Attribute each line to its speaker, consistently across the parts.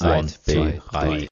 Speaker 1: Eins, zwei, drei.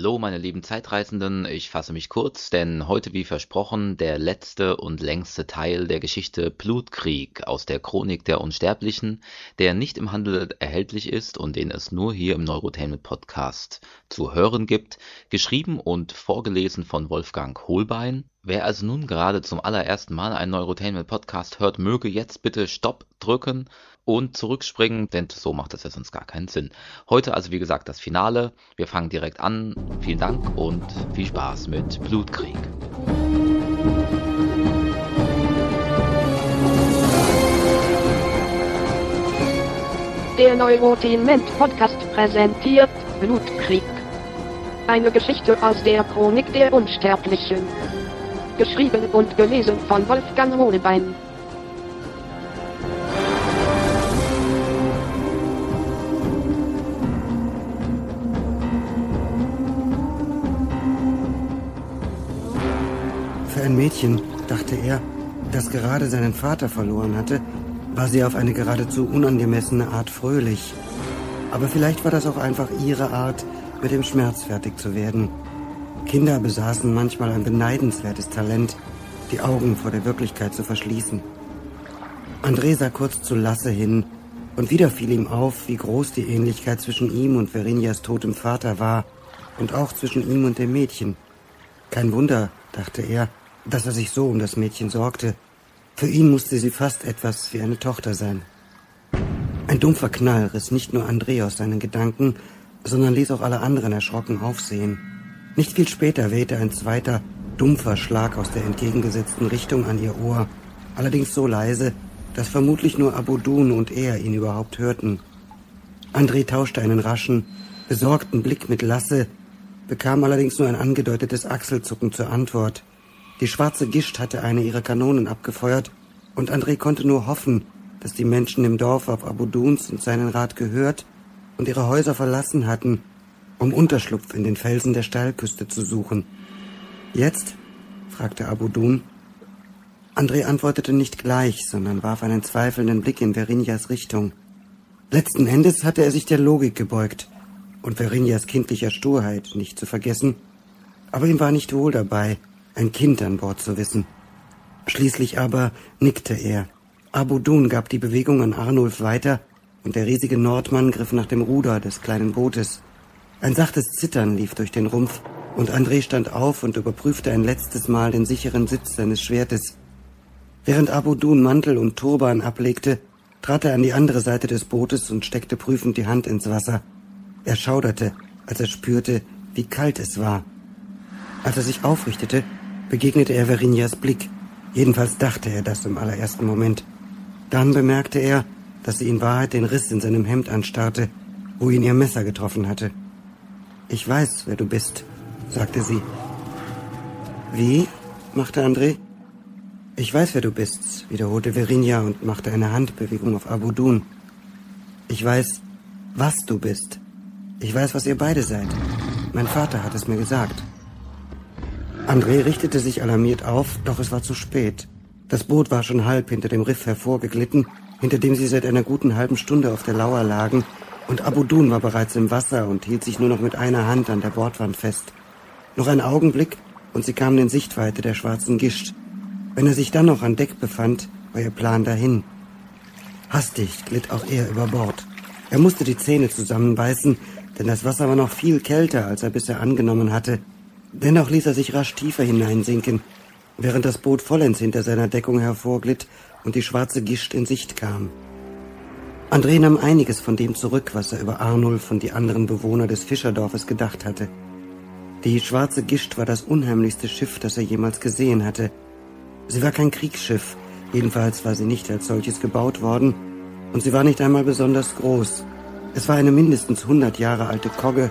Speaker 1: Hallo meine lieben Zeitreisenden, ich fasse mich kurz, denn heute wie versprochen der letzte und längste Teil der Geschichte Blutkrieg aus der Chronik der Unsterblichen, der nicht im Handel erhältlich ist und den es nur hier im Neurotainment Podcast zu hören gibt, geschrieben und vorgelesen von Wolfgang Holbein. Wer also nun gerade zum allerersten Mal einen Neurotainment Podcast hört, möge jetzt bitte Stopp drücken und zurückspringen, denn so macht das ja sonst gar keinen Sinn. Heute also wie gesagt das Finale. Wir fangen direkt an. Vielen Dank und viel Spaß mit Blutkrieg.
Speaker 2: Der Neurotainment Podcast präsentiert Blutkrieg. Eine Geschichte aus der Chronik der Unsterblichen. Geschrieben und gelesen von Wolfgang Hohlbein.
Speaker 3: Für ein Mädchen, dachte er, das gerade seinen Vater verloren hatte, war sie auf eine geradezu unangemessene Art fröhlich. Aber vielleicht war das auch einfach ihre Art, mit dem Schmerz fertig zu werden. Kinder besaßen manchmal ein beneidenswertes Talent, die Augen vor der Wirklichkeit zu verschließen. André sah kurz zu Lasse hin, und wieder fiel ihm auf, wie groß die Ähnlichkeit zwischen ihm und Verinias totem Vater war, und auch zwischen ihm und dem Mädchen. Kein Wunder, dachte er, dass er sich so um das Mädchen sorgte. Für ihn musste sie fast etwas wie eine Tochter sein. Ein dumpfer Knall riss nicht nur André aus seinen Gedanken, sondern ließ auch alle anderen erschrocken aufsehen. Nicht viel später wehte ein zweiter, dumpfer Schlag aus der entgegengesetzten Richtung an ihr Ohr, allerdings so leise, dass vermutlich nur Abudun und er ihn überhaupt hörten. André tauschte einen raschen, besorgten Blick mit Lasse, bekam allerdings nur ein angedeutetes Achselzucken zur Antwort. Die schwarze Gischt hatte eine ihrer Kanonen abgefeuert, und André konnte nur hoffen, dass die Menschen im Dorf auf Abuduns und seinen Rat gehört und ihre Häuser verlassen hatten, um Unterschlupf in den Felsen der Steilküste zu suchen. Jetzt? fragte Abudun. André antwortete nicht gleich, sondern warf einen zweifelnden Blick in Verinias Richtung. Letzten Endes hatte er sich der Logik gebeugt und Verinias kindlicher Sturheit nicht zu vergessen, aber ihm war nicht wohl dabei, ein Kind an Bord zu wissen. Schließlich aber nickte er. Abudun gab die Bewegung an Arnulf weiter, und der riesige Nordmann griff nach dem Ruder des kleinen Bootes. Ein sachtes Zittern lief durch den Rumpf, und André stand auf und überprüfte ein letztes Mal den sicheren Sitz seines Schwertes. Während Abudun Mantel und Turban ablegte, trat er an die andere Seite des Bootes und steckte prüfend die Hand ins Wasser. Er schauderte, als er spürte, wie kalt es war. Als er sich aufrichtete, begegnete er Verinias Blick. Jedenfalls dachte er das im allerersten Moment. Dann bemerkte er, dass sie in Wahrheit den Riss in seinem Hemd anstarrte, wo ihn ihr Messer getroffen hatte. Ich weiß, wer du bist, sagte sie. Wie? machte André. Ich weiß, wer du bist, wiederholte Verinia und machte eine Handbewegung auf Abudun. Ich weiß, was du bist. Ich weiß, was ihr beide seid. Mein Vater hat es mir gesagt. André richtete sich alarmiert auf, doch es war zu spät. Das Boot war schon halb hinter dem Riff hervorgeglitten, hinter dem sie seit einer guten halben Stunde auf der Lauer lagen, und Abudun war bereits im Wasser und hielt sich nur noch mit einer Hand an der Bordwand fest. Noch ein Augenblick, und sie kamen in Sichtweite der schwarzen Gischt. Wenn er sich dann noch an Deck befand, war ihr Plan dahin. Hastig glitt auch er über Bord. Er musste die Zähne zusammenbeißen, denn das Wasser war noch viel kälter, als er bisher angenommen hatte, Dennoch ließ er sich rasch tiefer hineinsinken, während das Boot vollends hinter seiner Deckung hervorglitt und die schwarze Gischt in Sicht kam. André nahm einiges von dem zurück, was er über Arnulf und die anderen Bewohner des Fischerdorfes gedacht hatte. Die schwarze Gischt war das unheimlichste Schiff, das er jemals gesehen hatte. Sie war kein Kriegsschiff, jedenfalls war sie nicht als solches gebaut worden, und sie war nicht einmal besonders groß. Es war eine mindestens hundert Jahre alte Kogge,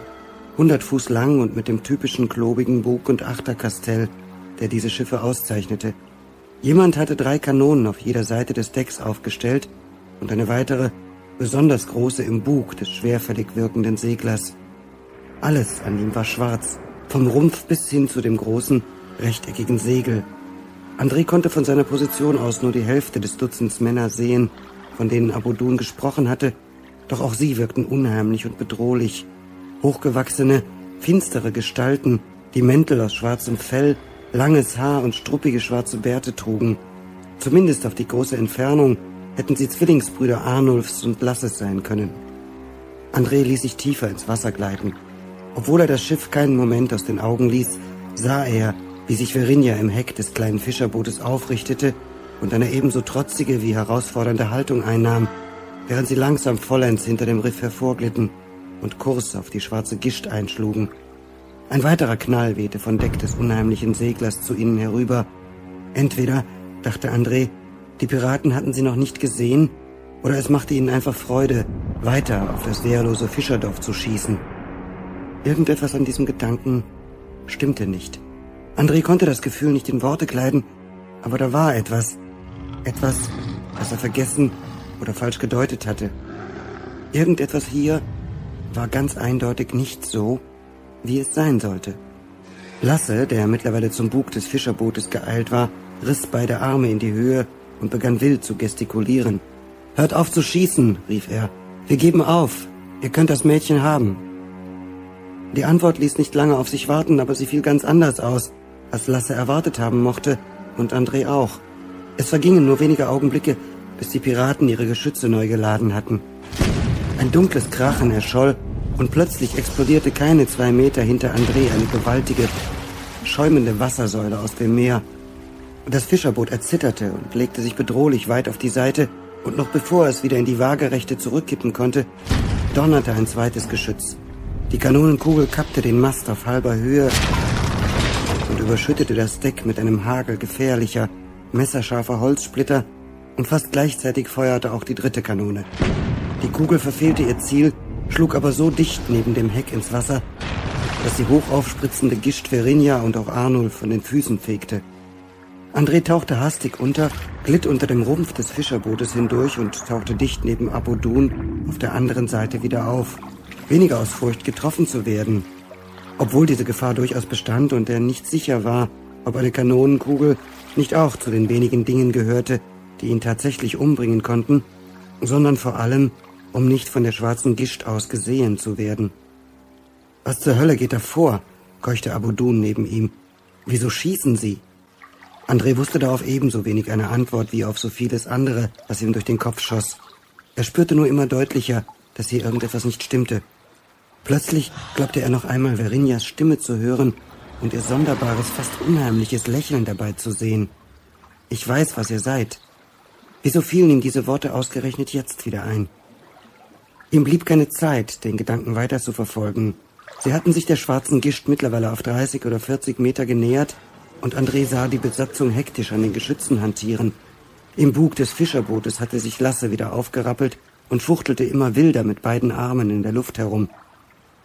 Speaker 3: 100 Fuß lang und mit dem typischen klobigen Bug- und Achterkastell, der diese Schiffe auszeichnete. Jemand hatte drei Kanonen auf jeder Seite des Decks aufgestellt und eine weitere, besonders große im Bug des schwerfällig wirkenden Seglers. Alles an ihm war schwarz, vom Rumpf bis hin zu dem großen, rechteckigen Segel. André konnte von seiner Position aus nur die Hälfte des Dutzends Männer sehen, von denen Abudun gesprochen hatte, doch auch sie wirkten unheimlich und bedrohlich. Hochgewachsene, finstere Gestalten, die Mäntel aus schwarzem Fell, langes Haar und struppige schwarze Bärte trugen. Zumindest auf die große Entfernung hätten sie Zwillingsbrüder Arnulfs und Lasses sein können. André ließ sich tiefer ins Wasser gleiten. Obwohl er das Schiff keinen Moment aus den Augen ließ, sah er, wie sich Verinja im Heck des kleinen Fischerbootes aufrichtete und eine ebenso trotzige wie herausfordernde Haltung einnahm, während sie langsam vollends hinter dem Riff hervorglitten und Kurs auf die schwarze Gischt einschlugen. Ein weiterer Knall wehte von Deck des unheimlichen Seglers zu ihnen herüber. Entweder, dachte André, die Piraten hatten sie noch nicht gesehen, oder es machte ihnen einfach Freude, weiter auf das wehrlose Fischerdorf zu schießen. Irgendetwas an diesem Gedanken stimmte nicht. André konnte das Gefühl nicht in Worte kleiden, aber da war etwas. Etwas, das er vergessen oder falsch gedeutet hatte. Irgendetwas hier war ganz eindeutig nicht so, wie es sein sollte. Lasse, der mittlerweile zum Bug des Fischerbootes geeilt war, riss beide Arme in die Höhe und begann wild zu gestikulieren. Hört auf zu schießen, rief er. Wir geben auf. Ihr könnt das Mädchen haben. Die Antwort ließ nicht lange auf sich warten, aber sie fiel ganz anders aus, als Lasse erwartet haben mochte und André auch. Es vergingen nur wenige Augenblicke, bis die Piraten ihre Geschütze neu geladen hatten. Ein dunkles Krachen erscholl und plötzlich explodierte keine zwei Meter hinter André eine gewaltige, schäumende Wassersäule aus dem Meer. Das Fischerboot erzitterte und legte sich bedrohlich weit auf die Seite, und noch bevor es wieder in die Waagerechte zurückkippen konnte, donnerte ein zweites Geschütz. Die Kanonenkugel kappte den Mast auf halber Höhe und überschüttete das Deck mit einem Hagel gefährlicher, messerscharfer Holzsplitter und fast gleichzeitig feuerte auch die dritte Kanone. Die Kugel verfehlte ihr Ziel, schlug aber so dicht neben dem Heck ins Wasser, dass die hochaufspritzende Gischt Verinja und auch Arnulf von den Füßen fegte. André tauchte hastig unter, glitt unter dem Rumpf des Fischerbootes hindurch und tauchte dicht neben Abodun auf der anderen Seite wieder auf weniger aus Furcht getroffen zu werden. Obwohl diese Gefahr durchaus bestand und er nicht sicher war, ob eine Kanonenkugel nicht auch zu den wenigen Dingen gehörte, die ihn tatsächlich umbringen konnten, sondern vor allem, um nicht von der schwarzen Gischt aus gesehen zu werden. Was zur Hölle geht da vor? keuchte Abudun neben ihm. Wieso schießen Sie? André wusste darauf ebenso wenig eine Antwort wie auf so vieles andere, was ihm durch den Kopf schoss. Er spürte nur immer deutlicher, dass hier irgendetwas nicht stimmte. Plötzlich glaubte er noch einmal Verinjas Stimme zu hören und ihr sonderbares, fast unheimliches Lächeln dabei zu sehen. Ich weiß, was ihr seid. Wieso fielen ihm diese Worte ausgerechnet jetzt wieder ein? Ihm blieb keine Zeit, den Gedanken weiter zu verfolgen. Sie hatten sich der schwarzen Gischt mittlerweile auf 30 oder 40 Meter genähert und André sah die Besatzung hektisch an den Geschützen hantieren. Im Bug des Fischerbootes hatte sich Lasse wieder aufgerappelt und fuchtelte immer wilder mit beiden Armen in der Luft herum.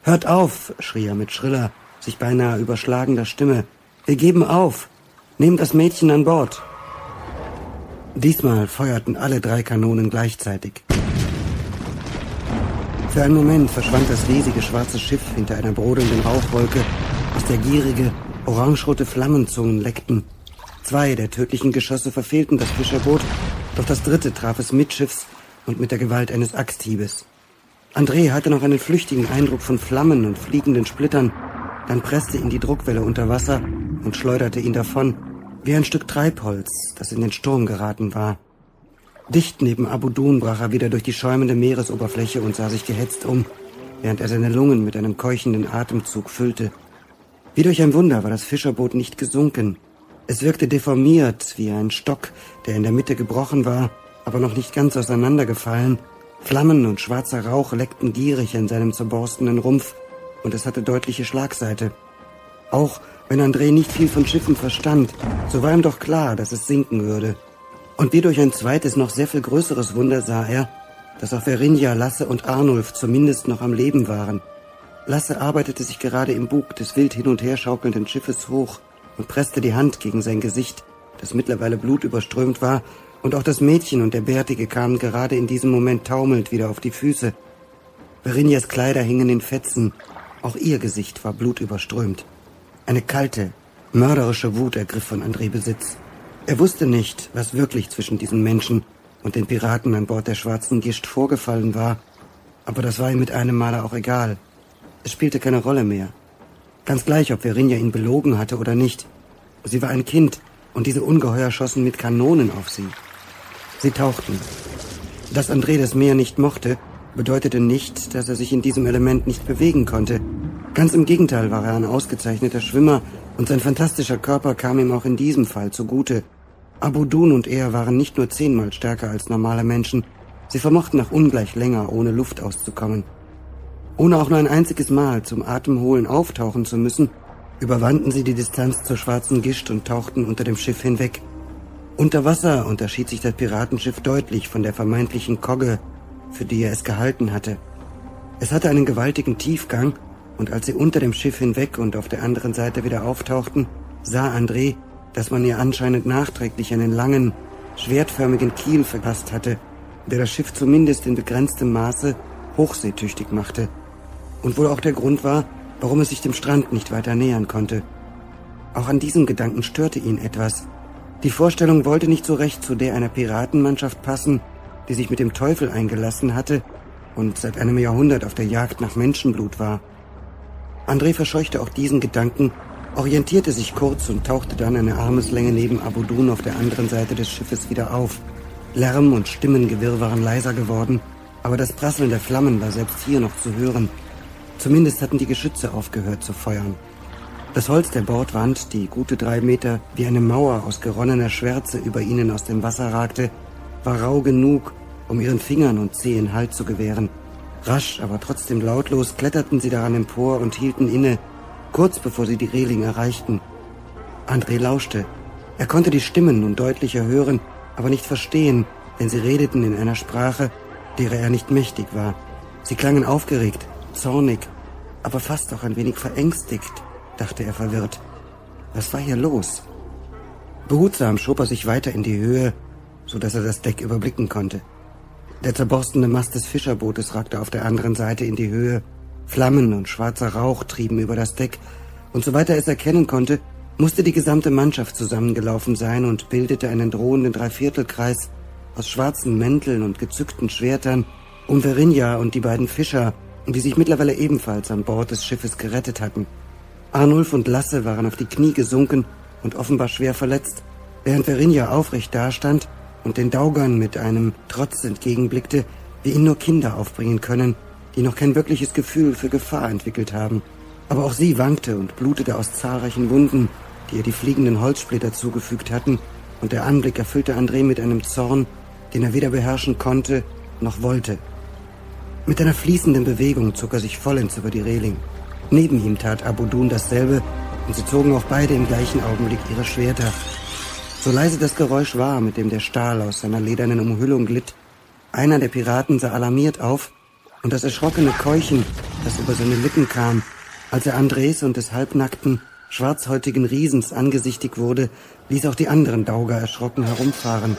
Speaker 3: Hört auf, schrie er mit schriller, sich beinahe überschlagender Stimme. Wir geben auf. Nehmt das Mädchen an Bord. Diesmal feuerten alle drei Kanonen gleichzeitig. Für einen Moment verschwand das riesige schwarze Schiff hinter einer brodelnden Rauchwolke, aus der gierige, orangerote Flammenzungen leckten. Zwei der tödlichen Geschosse verfehlten das Fischerboot, doch das dritte traf es mitschiffs und mit der Gewalt eines Axthiebes. André hatte noch einen flüchtigen Eindruck von Flammen und fliegenden Splittern, dann presste ihn die Druckwelle unter Wasser und schleuderte ihn davon, wie ein Stück Treibholz, das in den Sturm geraten war. Dicht neben Abudun brach er wieder durch die schäumende Meeresoberfläche und sah sich gehetzt um, während er seine Lungen mit einem keuchenden Atemzug füllte. Wie durch ein Wunder war das Fischerboot nicht gesunken. Es wirkte deformiert wie ein Stock, der in der Mitte gebrochen war, aber noch nicht ganz auseinandergefallen Flammen und schwarzer Rauch leckten gierig in seinem zerborstenen Rumpf, und es hatte deutliche Schlagseite. Auch wenn André nicht viel von Schiffen verstand, so war ihm doch klar, dass es sinken würde. Und wie durch ein zweites, noch sehr viel größeres Wunder sah er, dass auch Verinja, Lasse und Arnulf zumindest noch am Leben waren. Lasse arbeitete sich gerade im Bug des wild hin und her schaukelnden Schiffes hoch und presste die Hand gegen sein Gesicht, das mittlerweile blutüberströmt war Und auch das Mädchen und der Bärtige kamen gerade in diesem Moment taumelnd wieder auf die Füße. Verinjas Kleider hingen in Fetzen. Auch ihr Gesicht war blutüberströmt. Eine kalte, mörderische Wut ergriff von André Besitz. Er wusste nicht, was wirklich zwischen diesen Menschen und den Piraten an Bord der Schwarzen Gischt vorgefallen war, aber das war ihm mit einem Male auch egal. Es spielte keine Rolle mehr. Ganz gleich, ob Verinja ihn belogen hatte oder nicht. Sie war ein Kind, und diese Ungeheuer schossen mit Kanonen auf sie. Sie tauchten. Dass André das Meer nicht mochte, bedeutete nicht, dass er sich in diesem Element nicht bewegen konnte. Ganz im Gegenteil war er ein ausgezeichneter Schwimmer, und sein fantastischer Körper kam ihm auch in diesem Fall zugute. Abu Dun und er waren nicht nur zehnmal stärker als normale Menschen, sie vermochten nach ungleich länger ohne Luft auszukommen. Ohne auch nur ein einziges Mal zum Atemholen auftauchen zu müssen, überwanden sie die Distanz zur schwarzen Gischt und tauchten unter dem Schiff hinweg. Unter Wasser unterschied sich das Piratenschiff deutlich von der vermeintlichen Kogge, für die er es gehalten hatte. Es hatte einen gewaltigen Tiefgang, und als sie unter dem Schiff hinweg und auf der anderen Seite wieder auftauchten, sah André, dass man ihr anscheinend nachträglich einen langen, schwertförmigen Kiel verpasst hatte, der das Schiff zumindest in begrenztem Maße hochseetüchtig machte und wohl auch der Grund war, warum es sich dem Strand nicht weiter nähern konnte. Auch an diesem Gedanken störte ihn etwas. Die Vorstellung wollte nicht so recht zu der einer Piratenmannschaft passen, die sich mit dem Teufel eingelassen hatte und seit einem Jahrhundert auf der Jagd nach Menschenblut war. André verscheuchte auch diesen Gedanken, orientierte sich kurz und tauchte dann eine Armeslänge neben Abudun auf der anderen Seite des Schiffes wieder auf. Lärm und Stimmengewirr waren leiser geworden, aber das Prasseln der Flammen war selbst hier noch zu hören. Zumindest hatten die Geschütze aufgehört zu feuern. Das Holz der Bordwand, die gute drei Meter wie eine Mauer aus geronnener Schwärze über ihnen aus dem Wasser ragte, war rau genug, um ihren Fingern und Zehen Halt zu gewähren. Rasch, aber trotzdem lautlos kletterten sie daran empor und hielten inne, kurz bevor sie die Reling erreichten. André lauschte. Er konnte die Stimmen nun deutlicher hören, aber nicht verstehen, denn sie redeten in einer Sprache, derer er nicht mächtig war. Sie klangen aufgeregt, zornig, aber fast auch ein wenig verängstigt, dachte er verwirrt. Was war hier los? Behutsam schob er sich weiter in die Höhe, so dass er das Deck überblicken konnte. Der zerborstene Mast des Fischerbootes ragte auf der anderen Seite in die Höhe. Flammen und schwarzer Rauch trieben über das Deck, und soweit er es erkennen konnte, musste die gesamte Mannschaft zusammengelaufen sein und bildete einen drohenden Dreiviertelkreis aus schwarzen Mänteln und gezückten Schwertern um Verinja und die beiden Fischer, die sich mittlerweile ebenfalls an Bord des Schiffes gerettet hatten. Arnulf und Lasse waren auf die Knie gesunken und offenbar schwer verletzt, während Verinja aufrecht dastand und den Daugern mit einem Trotz entgegenblickte, wie ihn nur Kinder aufbringen können, die noch kein wirkliches Gefühl für Gefahr entwickelt haben. Aber auch sie wankte und blutete aus zahlreichen Wunden, die ihr die fliegenden Holzsplitter zugefügt hatten, und der Anblick erfüllte André mit einem Zorn, den er weder beherrschen konnte noch wollte. Mit einer fließenden Bewegung zog er sich vollends über die Reling. Neben ihm tat Abudun dasselbe, und sie zogen auch beide im gleichen Augenblick ihre Schwerter. So leise das Geräusch war, mit dem der Stahl aus seiner ledernen Umhüllung glitt, einer der Piraten sah alarmiert auf, und das erschrockene Keuchen, das über seine Lippen kam, als er Andres und des halbnackten, schwarzhäutigen Riesens angesichtig wurde, ließ auch die anderen Dauger erschrocken herumfahren.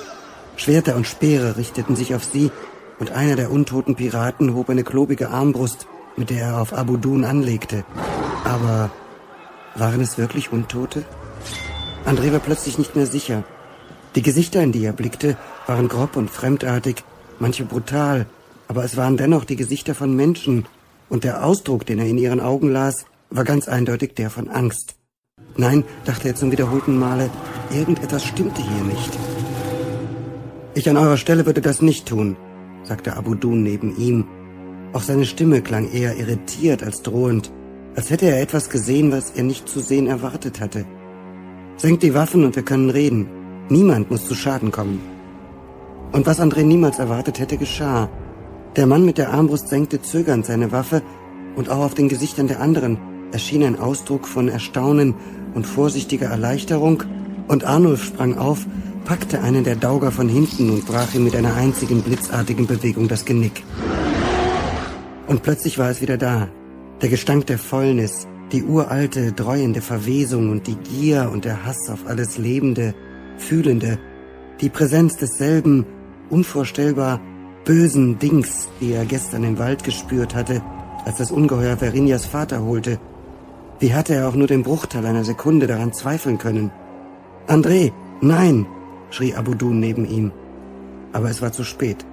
Speaker 3: Schwerter und Speere richteten sich auf sie, und einer der untoten Piraten hob eine klobige Armbrust, mit der er auf Abu Dun anlegte. Aber waren es wirklich Untote? André war plötzlich nicht mehr sicher. Die Gesichter, in die er blickte, waren grob und fremdartig, manche brutal, aber es waren dennoch die Gesichter von Menschen, und der Ausdruck, den er in ihren Augen las, war ganz eindeutig der von Angst. Nein, dachte er zum wiederholten Male, irgendetwas stimmte hier nicht. Ich an eurer Stelle würde das nicht tun, sagte Abu Dun neben ihm. Auch seine Stimme klang eher irritiert als drohend, als hätte er etwas gesehen, was er nicht zu sehen erwartet hatte. Senkt die Waffen und wir können reden. Niemand muss zu Schaden kommen. Und was André niemals erwartet hätte, geschah. Der Mann mit der Armbrust senkte zögernd seine Waffe, und auch auf den Gesichtern der anderen erschien ein Ausdruck von Erstaunen und vorsichtiger Erleichterung, und Arnulf sprang auf, packte einen der Dauger von hinten und brach ihm mit einer einzigen blitzartigen Bewegung das Genick. Und plötzlich war es wieder da. Der Gestank der Fäulnis, die uralte, dreuende Verwesung und die Gier und der Hass auf alles Lebende, Fühlende. Die Präsenz desselben, unvorstellbar bösen Dings, die er gestern im Wald gespürt hatte, als das Ungeheuer Verinias Vater holte. Wie hatte er auch nur den Bruchteil einer Sekunde daran zweifeln können? André, nein, schrie Abudun neben ihm. Aber es war zu spät.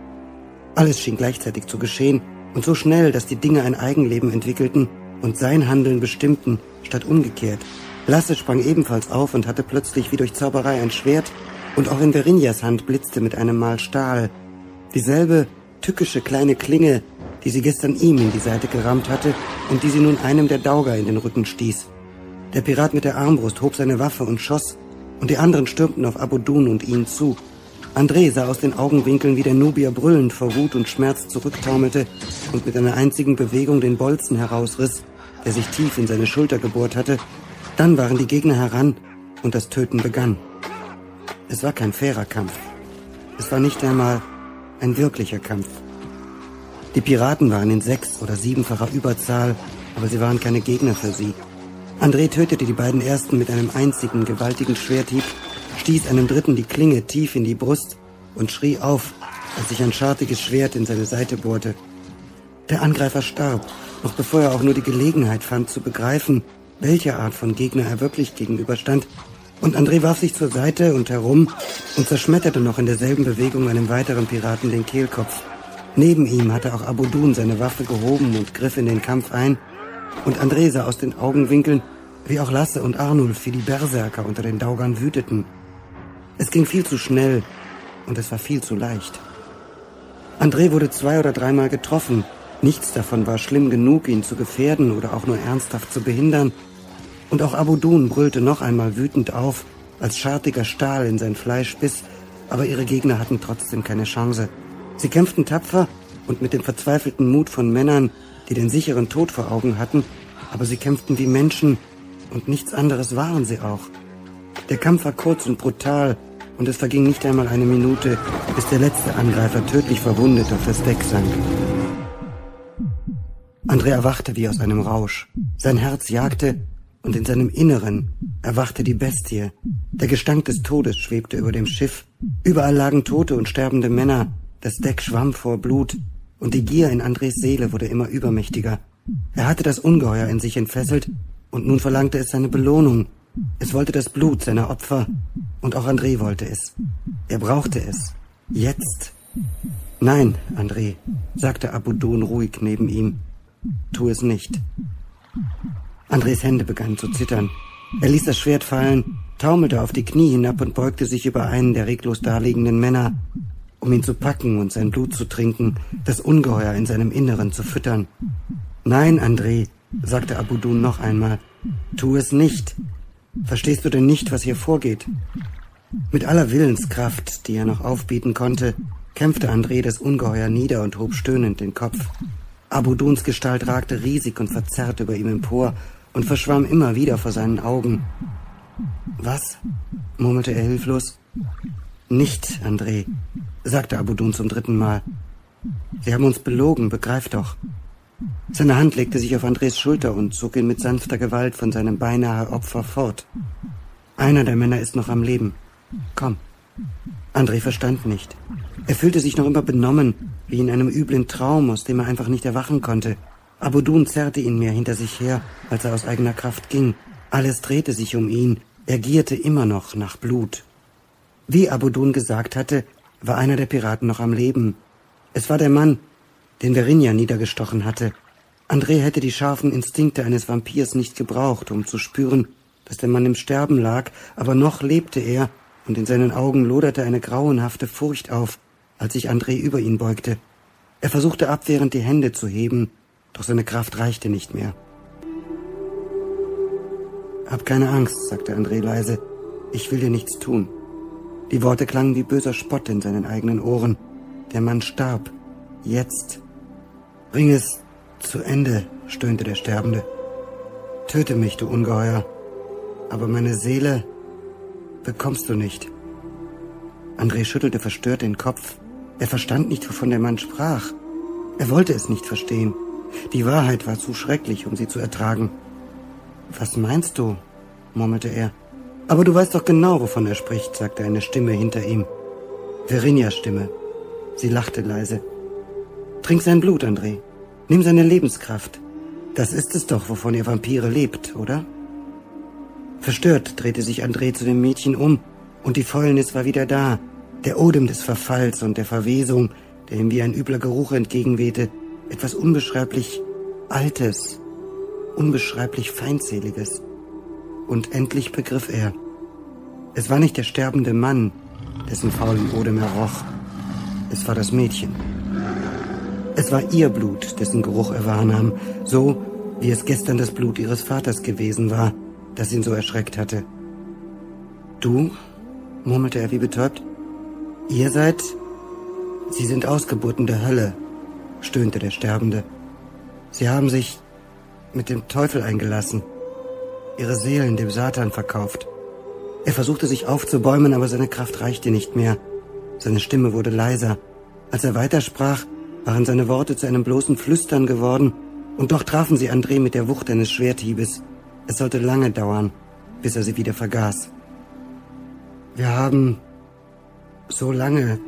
Speaker 3: Alles schien gleichzeitig zu geschehen und so schnell, dass die Dinge ein Eigenleben entwickelten und sein Handeln bestimmten, statt umgekehrt. Lasse sprang ebenfalls auf und hatte plötzlich wie durch Zauberei ein Schwert, und auch in Verinias Hand blitzte mit einem Mal Stahl. Dieselbe tückische kleine Klinge, die sie gestern ihm in die Seite gerammt hatte und die sie nun einem der Dauger in den Rücken stieß. Der Pirat mit der Armbrust hob seine Waffe und schoss, und die anderen stürmten auf Abudun und ihn zu. André sah aus den Augenwinkeln, wie der Nubier brüllend vor Wut und Schmerz zurücktaumelte und mit einer einzigen Bewegung den Bolzen herausriss, der sich tief in seine Schulter gebohrt hatte. Dann waren die Gegner heran und das Töten begann. Es war kein fairer Kampf. Es war nicht einmal ein wirklicher Kampf. Die Piraten waren in sechs- oder siebenfacher Überzahl, aber sie waren keine Gegner für sie. André tötete die beiden ersten mit einem einzigen gewaltigen Schwerthieb stieß einem Dritten die Klinge tief in die Brust und schrie auf, als sich ein schartiges Schwert in seine Seite bohrte. Der Angreifer starb, noch bevor er auch nur die Gelegenheit fand zu begreifen, welcher Art von Gegner er wirklich gegenüberstand, und André warf sich zur Seite und herum und zerschmetterte noch in derselben Bewegung einem weiteren Piraten den Kehlkopf. Neben ihm hatte auch Abudun seine Waffe gehoben und griff in den Kampf ein, und André sah aus den Augenwinkeln, wie auch Lasse und Arnulf wie die Berserker unter den Daugern wüteten. Es ging viel zu schnell und es war viel zu leicht. André wurde zwei oder dreimal getroffen. Nichts davon war schlimm genug, ihn zu gefährden oder auch nur ernsthaft zu behindern. Und auch Abudun brüllte noch einmal wütend auf, als schartiger Stahl in sein Fleisch biss, aber ihre Gegner hatten trotzdem keine Chance. Sie kämpften tapfer und mit dem verzweifelten Mut von Männern, die den sicheren Tod vor Augen hatten, aber sie kämpften wie Menschen und nichts anderes waren sie auch. Der Kampf war kurz und brutal, und es verging nicht einmal eine Minute, bis der letzte Angreifer tödlich verwundet auf das Deck sank. André erwachte wie aus einem Rausch. Sein Herz jagte, und in seinem Inneren erwachte die Bestie. Der Gestank des Todes schwebte über dem Schiff. Überall lagen tote und sterbende Männer. Das Deck schwamm vor Blut, und die Gier in Andres Seele wurde immer übermächtiger. Er hatte das Ungeheuer in sich entfesselt, und nun verlangte es seine Belohnung, es wollte das Blut seiner Opfer und auch André wollte es. Er brauchte es. Jetzt. Nein, André, sagte Abudun ruhig neben ihm. Tu es nicht. Andres Hände begannen zu zittern. Er ließ das Schwert fallen, taumelte auf die Knie hinab und beugte sich über einen der reglos daliegenden Männer, um ihn zu packen und sein Blut zu trinken, das Ungeheuer in seinem Inneren zu füttern. Nein, André, sagte Abudun noch einmal, tu es nicht. Verstehst du denn nicht, was hier vorgeht? Mit aller Willenskraft, die er noch aufbieten konnte, kämpfte André das Ungeheuer nieder und hob stöhnend den Kopf. Abuduns Gestalt ragte riesig und verzerrt über ihm empor und verschwamm immer wieder vor seinen Augen. Was? murmelte er hilflos. Nicht, André, sagte Abudun zum dritten Mal. Sie haben uns belogen, begreif doch. Seine Hand legte sich auf Andres Schulter und zog ihn mit sanfter Gewalt von seinem beinahe Opfer fort. Einer der Männer ist noch am Leben. Komm. André verstand nicht. Er fühlte sich noch immer benommen, wie in einem üblen Traum, aus dem er einfach nicht erwachen konnte. Abudun zerrte ihn mehr hinter sich her, als er aus eigener Kraft ging. Alles drehte sich um ihn. Er gierte immer noch nach Blut. Wie Abudun gesagt hatte, war einer der Piraten noch am Leben. Es war der Mann, den Verinia niedergestochen hatte. André hätte die scharfen Instinkte eines Vampirs nicht gebraucht, um zu spüren, dass der Mann im Sterben lag, aber noch lebte er, und in seinen Augen loderte eine grauenhafte Furcht auf, als sich André über ihn beugte. Er versuchte abwehrend die Hände zu heben, doch seine Kraft reichte nicht mehr. Hab keine Angst, sagte André leise. Ich will dir nichts tun. Die Worte klangen wie böser Spott in seinen eigenen Ohren. Der Mann starb. Jetzt. Bring es zu Ende, stöhnte der Sterbende. Töte mich, du Ungeheuer, aber meine Seele bekommst du nicht. André schüttelte verstört den Kopf. Er verstand nicht, wovon der Mann sprach. Er wollte es nicht verstehen. Die Wahrheit war zu schrecklich, um sie zu ertragen. Was meinst du? murmelte er. Aber du weißt doch genau, wovon er spricht, sagte eine Stimme hinter ihm. Verinias Stimme. Sie lachte leise. Trink sein Blut, André. Nimm seine Lebenskraft. Das ist es doch, wovon ihr Vampire lebt, oder? Verstört drehte sich André zu dem Mädchen um, und die Fäulnis war wieder da. Der Odem des Verfalls und der Verwesung, der ihm wie ein übler Geruch entgegenwehte, etwas unbeschreiblich Altes, unbeschreiblich Feindseliges. Und endlich begriff er. Es war nicht der sterbende Mann, dessen faulen Odem er roch. Es war das Mädchen. Es war ihr Blut, dessen Geruch er wahrnahm, so wie es gestern das Blut ihres Vaters gewesen war, das ihn so erschreckt hatte. Du? murmelte er wie betäubt. Ihr seid? Sie sind Ausgeburten der Hölle, stöhnte der Sterbende. Sie haben sich mit dem Teufel eingelassen, ihre Seelen dem Satan verkauft. Er versuchte sich aufzubäumen, aber seine Kraft reichte nicht mehr. Seine Stimme wurde leiser. Als er weitersprach, waren seine Worte zu einem bloßen Flüstern geworden, und doch trafen sie André mit der Wucht eines Schwerthiebes. Es sollte lange dauern, bis er sie wieder vergaß. Wir haben so lange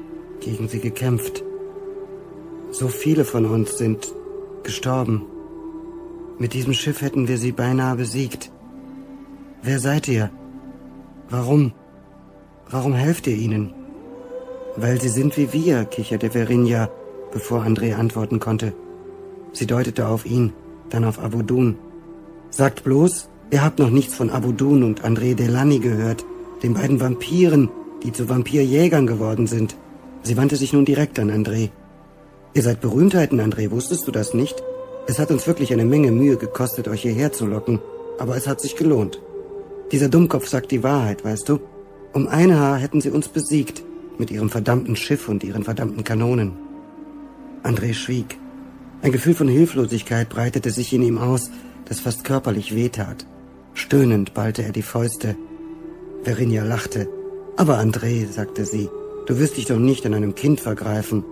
Speaker 3: gegen sie gekämpft. So viele von uns sind gestorben. Mit diesem Schiff hätten wir sie beinahe besiegt. Wer seid ihr? Warum? Warum helft ihr ihnen? Weil sie sind wie wir, kicherte Verinja, bevor André antworten konnte. Sie deutete auf ihn, dann auf Abudun. Sagt bloß, ihr habt noch nichts von Abudun und André Delany gehört, den beiden Vampiren, die zu Vampirjägern geworden sind. Sie wandte sich nun direkt an André. Ihr seid Berühmtheiten, André, wusstest du das nicht? Es hat uns wirklich eine Menge Mühe gekostet, euch hierher zu locken, aber es hat sich gelohnt. Dieser Dummkopf sagt die Wahrheit, weißt du? Um ein Haar hätten sie uns besiegt, mit ihrem verdammten Schiff und ihren verdammten Kanonen. André schwieg. Ein Gefühl von Hilflosigkeit breitete sich in ihm aus, das fast körperlich wehtat. Stöhnend ballte er die Fäuste. Verinia lachte. Aber André, sagte sie, du wirst dich doch nicht an einem Kind vergreifen.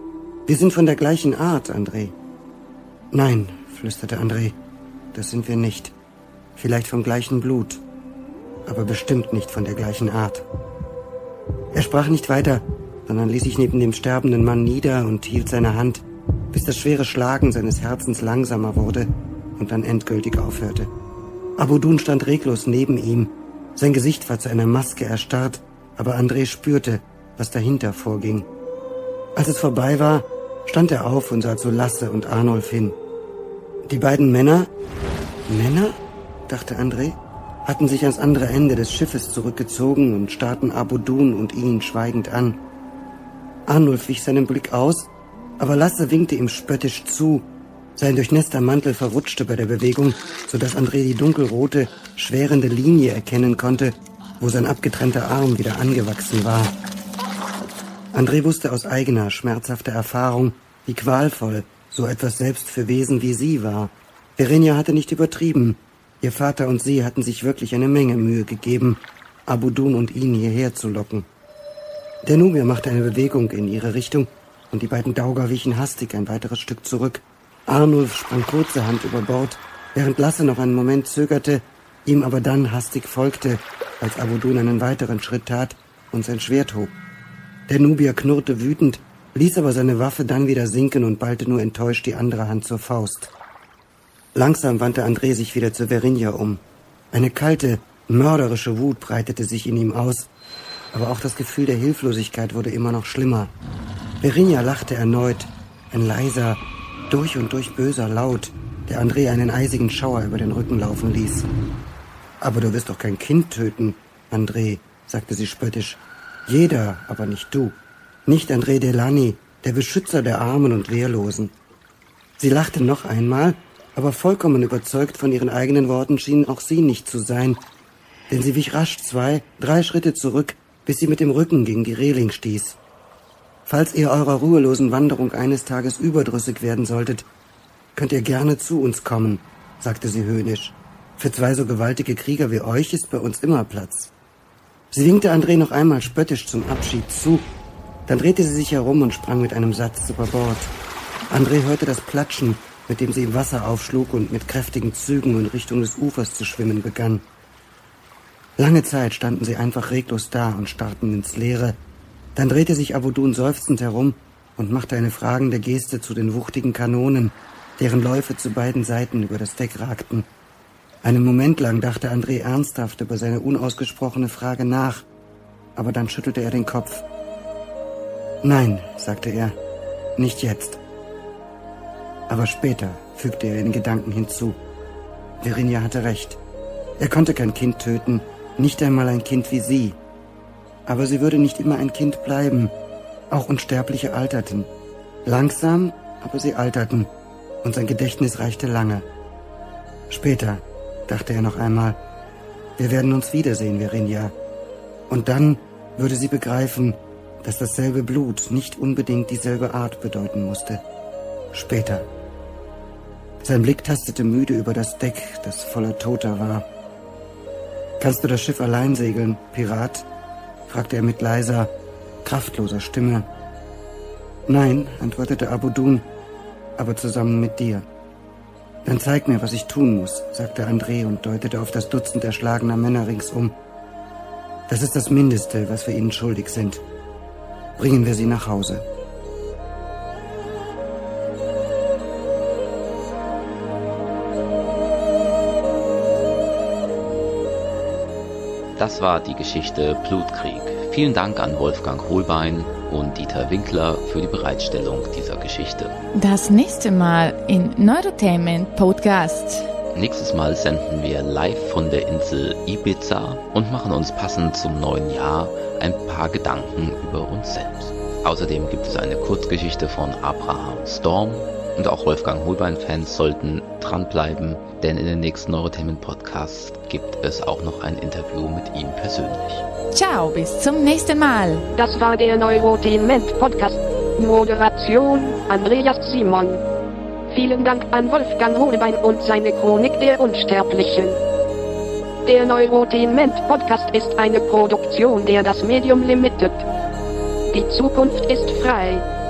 Speaker 3: Wir sind von der gleichen Art, André. Nein, flüsterte André, das sind wir nicht. Vielleicht vom gleichen Blut, aber bestimmt nicht von der gleichen Art. Er sprach nicht weiter, sondern ließ sich neben dem sterbenden Mann nieder und hielt seine Hand, bis das schwere Schlagen seines Herzens langsamer wurde und dann endgültig aufhörte. Abudun stand reglos neben ihm. Sein Gesicht war zu einer Maske erstarrt, aber André spürte, was dahinter vorging. Als es vorbei war, stand er auf und sah zu Lasse und Arnulf hin. Die beiden Männer, Männer? dachte André, hatten sich ans andere Ende des Schiffes zurückgezogen und starrten Abudun und ihn schweigend an. Arnulf wich seinen Blick aus, aber Lasse winkte ihm spöttisch zu. Sein durchnässter Mantel verrutschte bei der Bewegung, so dass André die dunkelrote, schwerende Linie erkennen konnte, wo sein abgetrennter Arm wieder angewachsen war. André wusste aus eigener, schmerzhafter Erfahrung, wie qualvoll so etwas selbst für Wesen wie sie war. Verenia hatte nicht übertrieben. Ihr Vater und sie hatten sich wirklich eine Menge Mühe gegeben, Abudun und ihn hierher zu locken. Der Nubier machte eine Bewegung in ihre Richtung und die beiden Dauger wichen hastig ein weiteres Stück zurück. Arnulf sprang kurzerhand über Bord, während Lasse noch einen Moment zögerte, ihm aber dann hastig folgte, als Abudun einen weiteren Schritt tat und sein Schwert hob. Der Nubier knurrte wütend, ließ aber seine Waffe dann wieder sinken und ballte nur enttäuscht die andere Hand zur Faust. Langsam wandte André sich wieder zu Verinja um. Eine kalte, mörderische Wut breitete sich in ihm aus, aber auch das Gefühl der Hilflosigkeit wurde immer noch schlimmer. Verinja lachte erneut, ein leiser, durch und durch böser Laut, der André einen eisigen Schauer über den Rücken laufen ließ. Aber du wirst doch kein Kind töten, André, sagte sie spöttisch. Jeder, aber nicht du. Nicht André Delany, der Beschützer der Armen und Wehrlosen. Sie lachte noch einmal, aber vollkommen überzeugt von ihren eigenen Worten schien auch sie nicht zu sein, denn sie wich rasch zwei, drei Schritte zurück, bis sie mit dem Rücken gegen die Reling stieß. Falls ihr eurer ruhelosen Wanderung eines Tages überdrüssig werden solltet, könnt ihr gerne zu uns kommen, sagte sie höhnisch. Für zwei so gewaltige Krieger wie euch ist bei uns immer Platz. Sie winkte André noch einmal spöttisch zum Abschied zu, dann drehte sie sich herum und sprang mit einem Satz über Bord. André hörte das Platschen, mit dem sie im Wasser aufschlug und mit kräftigen Zügen in Richtung des Ufers zu schwimmen begann. Lange Zeit standen sie einfach reglos da und starrten ins Leere, Dann drehte sich Abudun seufzend herum und machte eine fragende Geste zu den wuchtigen Kanonen, deren Läufe zu beiden Seiten über das Deck ragten. Einen Moment lang dachte André ernsthaft über seine unausgesprochene Frage nach, aber dann schüttelte er den Kopf. Nein, sagte er, nicht jetzt. Aber später, fügte er in Gedanken hinzu. Verinia hatte recht. Er konnte kein Kind töten, nicht einmal ein Kind wie sie. Aber sie würde nicht immer ein Kind bleiben. Auch Unsterbliche alterten. Langsam, aber sie alterten. Und sein Gedächtnis reichte lange. Später, dachte er noch einmal, wir werden uns wiedersehen, Verinia. Und dann würde sie begreifen, dass dasselbe Blut nicht unbedingt dieselbe Art bedeuten musste. Später. Sein Blick tastete müde über das Deck, das voller Toter war. Kannst du das Schiff allein segeln, Pirat? fragte er mit leiser, kraftloser Stimme. Nein, antwortete Abudun, aber zusammen mit dir. Dann zeig mir, was ich tun muss, sagte André und deutete auf das Dutzend erschlagener Männer ringsum. Das ist das Mindeste, was wir ihnen schuldig sind. Bringen wir sie nach Hause.
Speaker 1: Das war die Geschichte Blutkrieg. Vielen Dank an Wolfgang Holbein und Dieter Winkler für die Bereitstellung dieser Geschichte.
Speaker 4: Das nächste Mal in Neurotainment Podcast.
Speaker 1: Nächstes Mal senden wir live von der Insel Ibiza und machen uns passend zum neuen Jahr ein paar Gedanken über uns selbst. Außerdem gibt es eine Kurzgeschichte von Abraham Storm und auch Wolfgang Holbein-Fans sollten dranbleiben, denn in den nächsten Neurotainment Podcasts gibt es auch noch ein Interview mit ihm persönlich.
Speaker 4: Ciao, bis zum nächsten Mal.
Speaker 2: Das war der Neurotainment Podcast. Moderation Andreas Simon. Vielen Dank an Wolfgang Holbein und seine Chronik der Unsterblichen. Der Neurotainment Podcast ist eine Produktion der Das Medium Limited. Die Zukunft ist frei.